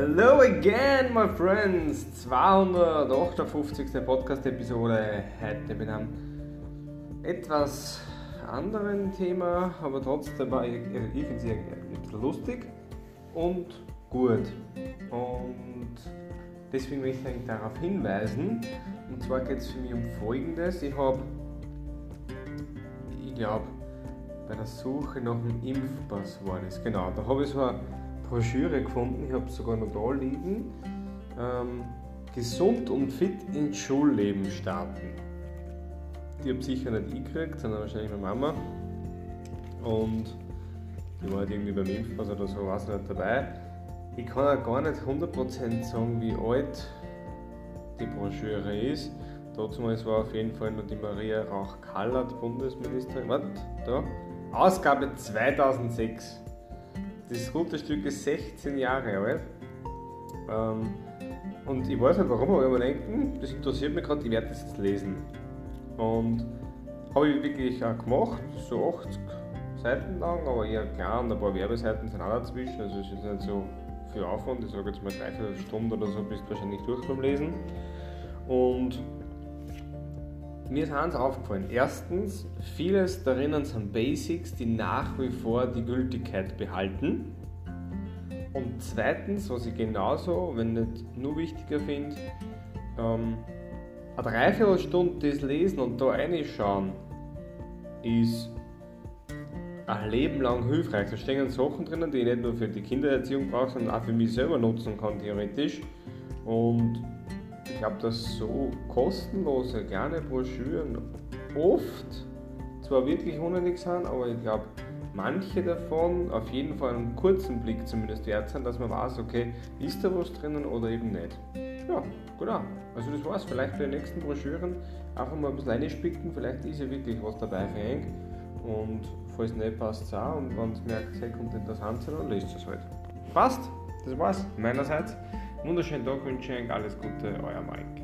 Hello again, my friends! 258. Podcast-Episode heute mit einem etwas anderen Thema, aber trotzdem war ich, ich finde sie ein bisschen lustig und gut. Und deswegen möchte ich darauf hinweisen. Und zwar geht es für mich um Folgendes. Ich habe, ich glaube, bei der Suche nach dem Impfpass war das. Genau, da habe ich so eine Broschüre gefunden, ich habe es sogar noch da liegen. Ähm, gesund und fit ins Schulleben starten. Die habe sicher nicht ich gekriegt, sondern wahrscheinlich meine Mama. Und die war halt irgendwie beim Impfpass oder so, weiß nicht dabei. Ich kann auch gar nicht 100% sagen, wie alt die Broschüre ist. Dazu war auf jeden Fall noch die Maria Rauch-Kallert, Bundesministerin. Warte, da. Ausgabe 2006. Das gute Stück ist 16 Jahre alt. Ähm, und ich weiß nicht warum, aber ich mir denken, das interessiert mich gerade, ich werde das jetzt lesen. Und habe ich wirklich auch gemacht, so 80 Seiten lang, aber eher klein, ein paar Werbeseiten sind auch dazwischen, also es ist nicht so viel Aufwand, ich sage jetzt mal dreiviertel Stunde oder so, bist du wahrscheinlich durch beim Lesen. Und mir ist eins aufgefallen. Erstens, vieles darin sind Basics, die nach wie vor die Gültigkeit behalten. Und zweitens, was ich genauso, wenn nicht nur wichtiger finde, ähm, eine Dreiviertelstunde das Lesen und da reinschauen ist ein Leben lang hilfreich. Da stehen Sachen drinnen, die ich nicht nur für die Kindererziehung brauche, sondern auch für mich selber nutzen kann, theoretisch. Und ich glaube, dass so kostenlose kleine Broschüren oft zwar wirklich unnötig sind, aber ich glaube, manche davon auf jeden Fall einen kurzen Blick zumindest wert sind, dass man weiß, okay, ist da was drinnen oder eben nicht. Ja, genau. Also das war's. Vielleicht bei den nächsten Broschüren einfach mal ein bisschen reinspicken, vielleicht ist ja wirklich was dabei einen. Und falls nicht passt es auch und wenn es merkt, hey, kommt interessant sein, dann lest es halt. Passt? Das war's meinerseits. Wunderschönen Tag wünsche ich alles Gute, euer Mike.